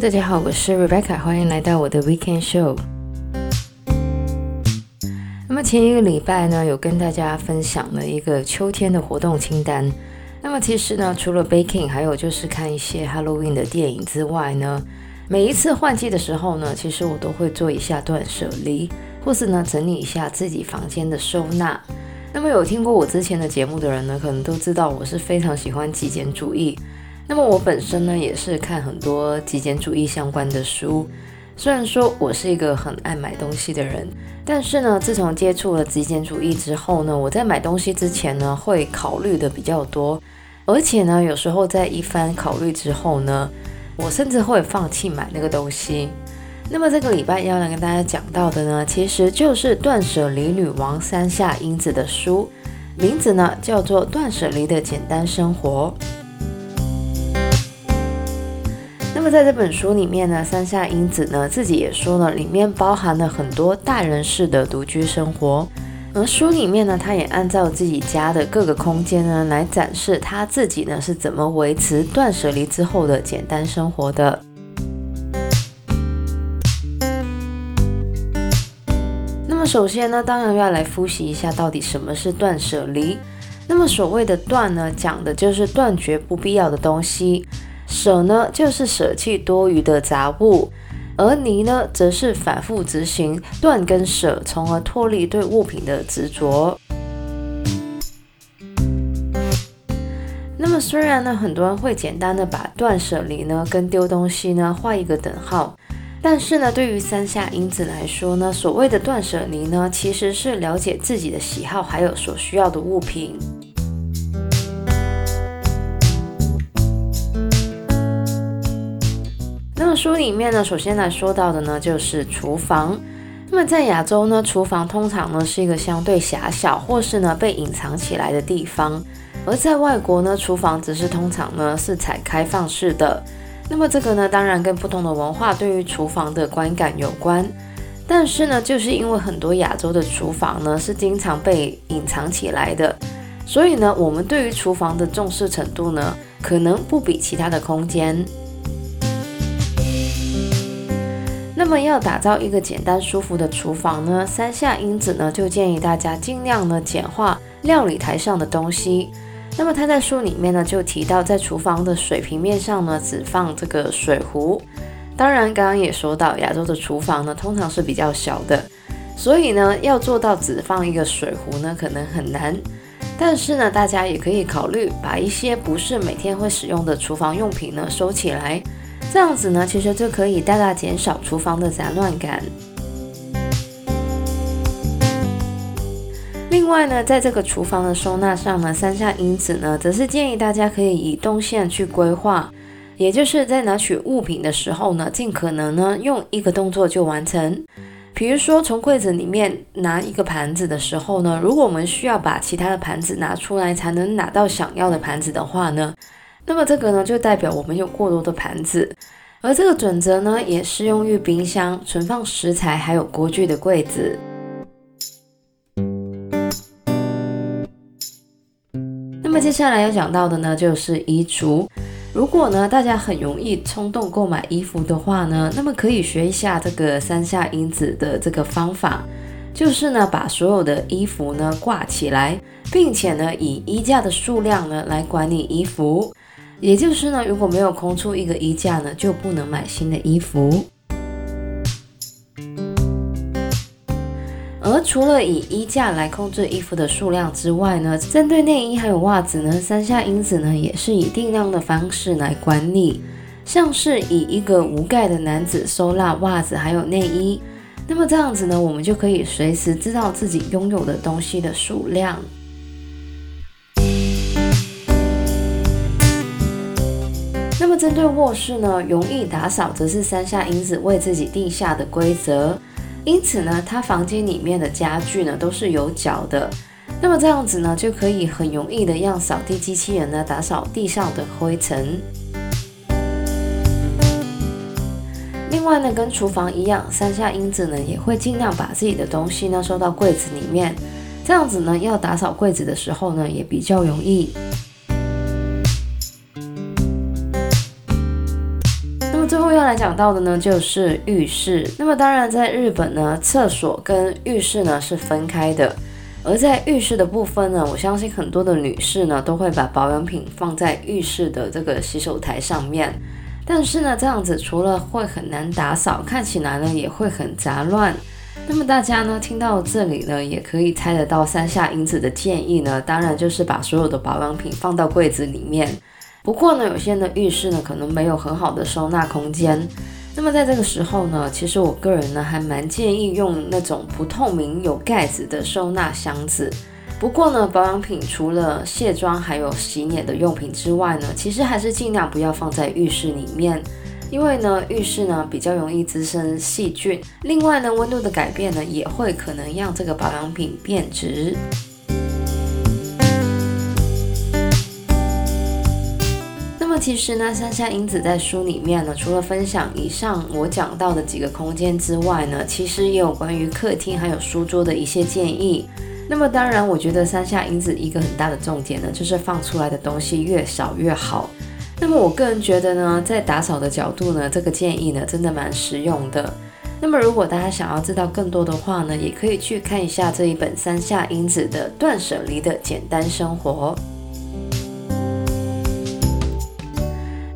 大家好，我是 Rebecca，欢迎来到我的 Weekend Show。那么前一个礼拜呢，有跟大家分享了一个秋天的活动清单。那么其实呢，除了 baking，还有就是看一些 Halloween 的电影之外呢，每一次换季的时候呢，其实我都会做一下断舍离，或是呢整理一下自己房间的收纳。那么有听过我之前的节目的人呢，可能都知道我是非常喜欢极简主义。那么我本身呢，也是看很多极简主义相关的书。虽然说我是一个很爱买东西的人，但是呢，自从接触了极简主义之后呢，我在买东西之前呢，会考虑的比较多，而且呢，有时候在一番考虑之后呢，我甚至会放弃买那个东西。那么这个礼拜要来跟大家讲到的呢，其实就是断舍离女王山下英子的书，名字呢叫做《断舍离的简单生活》。么在这本书里面呢，三下英子呢自己也说了，里面包含了很多大人式的独居生活。而书里面呢，他也按照自己家的各个空间呢来展示他自己呢是怎么维持断舍离之后的简单生活的。那么首先呢，当然要来复习一下到底什么是断舍离。那么所谓的断呢，讲的就是断绝不必要的东西。舍呢，就是舍弃多余的杂物，而离呢，则是反复执行断跟舍，从而脱离对物品的执着。那么，虽然呢，很多人会简单的把断舍离呢跟丢东西呢画一个等号，但是呢，对于三下英子来说呢，所谓的断舍离呢，其实是了解自己的喜好，还有所需要的物品。那么书里面呢，首先来说到的呢，就是厨房。那么在亚洲呢，厨房通常呢是一个相对狭小，或是呢被隐藏起来的地方；而在外国呢，厨房则是通常呢是采开放式的。那么这个呢，当然跟不同的文化对于厨房的观感有关。但是呢，就是因为很多亚洲的厨房呢是经常被隐藏起来的，所以呢，我们对于厨房的重视程度呢，可能不比其他的空间。那么要打造一个简单舒服的厨房呢，山下英子呢就建议大家尽量呢简化料理台上的东西。那么他在书里面呢就提到，在厨房的水平面上呢只放这个水壶。当然，刚刚也说到亚洲的厨房呢通常是比较小的，所以呢要做到只放一个水壶呢可能很难。但是呢，大家也可以考虑把一些不是每天会使用的厨房用品呢收起来。这样子呢，其实就可以大大减少厨房的杂乱感。另外呢，在这个厨房的收纳上呢，三下因子呢，则是建议大家可以以动线去规划，也就是在拿取物品的时候呢，尽可能呢用一个动作就完成。比如说，从柜子里面拿一个盘子的时候呢，如果我们需要把其他的盘子拿出来才能拿到想要的盘子的话呢，那么这个呢，就代表我们有过多的盘子，而这个准则呢，也适用于冰箱、存放食材还有锅具的柜子。那么接下来要讲到的呢，就是衣橱。如果呢，大家很容易冲动购买衣服的话呢，那么可以学一下这个三下英子的这个方法，就是呢，把所有的衣服呢挂起来，并且呢，以衣架的数量呢来管理衣服。也就是呢，如果没有空出一个衣架呢，就不能买新的衣服。而除了以衣架来控制衣服的数量之外呢，针对内衣还有袜子呢，三下英子呢也是以定量的方式来管理，像是以一个无盖的篮子收纳袜子还有内衣。那么这样子呢，我们就可以随时知道自己拥有的东西的数量。针对卧室呢，容易打扫则是三下英子为自己定下的规则。因此呢，他房间里面的家具呢都是有脚的。那么这样子呢，就可以很容易的让扫地机器人呢打扫地上的灰尘。另外呢，跟厨房一样，三下英子呢也会尽量把自己的东西呢收到柜子里面。这样子呢，要打扫柜子的时候呢也比较容易。后后要来讲到的呢，就是浴室。那么当然，在日本呢，厕所跟浴室呢是分开的。而在浴室的部分呢，我相信很多的女士呢都会把保养品放在浴室的这个洗手台上面。但是呢，这样子除了会很难打扫，看起来呢也会很杂乱。那么大家呢听到这里呢，也可以猜得到山下英子的建议呢，当然就是把所有的保养品放到柜子里面。不过呢，有些的浴室呢可能没有很好的收纳空间。那么在这个时候呢，其实我个人呢还蛮建议用那种不透明有盖子的收纳箱子。不过呢，保养品除了卸妆还有洗脸的用品之外呢，其实还是尽量不要放在浴室里面，因为呢浴室呢比较容易滋生细菌。另外呢，温度的改变呢也会可能让这个保养品变质。其实呢，山下英子在书里面呢，除了分享以上我讲到的几个空间之外呢，其实也有关于客厅还有书桌的一些建议。那么当然，我觉得山下英子一个很大的重点呢，就是放出来的东西越少越好。那么我个人觉得呢，在打扫的角度呢，这个建议呢，真的蛮实用的。那么如果大家想要知道更多的话呢，也可以去看一下这一本三下英子的《断舍离的简单生活》。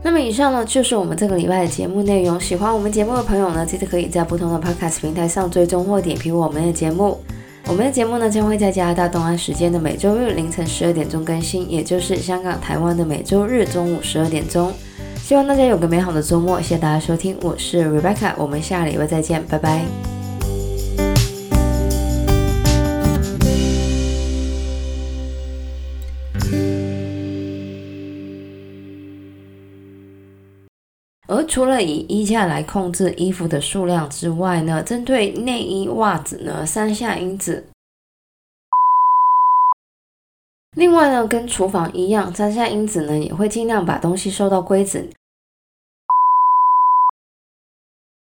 那么以上呢，就是我们这个礼拜的节目内容。喜欢我们节目的朋友呢，记得可以在不同的 Podcast 平台上追踪或点评我们的节目。我们的节目呢，将会在加拿大东岸时间的每周日凌晨十二点钟更新，也就是香港、台湾的每周日中午十二点钟。希望大家有个美好的周末，谢谢大家收听，我是 Rebecca，我们下礼拜再见，拜拜。除了以衣架来控制衣服的数量之外呢，针对内衣、袜子呢，三下因子。另外呢，跟厨房一样，三下因子呢也会尽量把东西收到柜子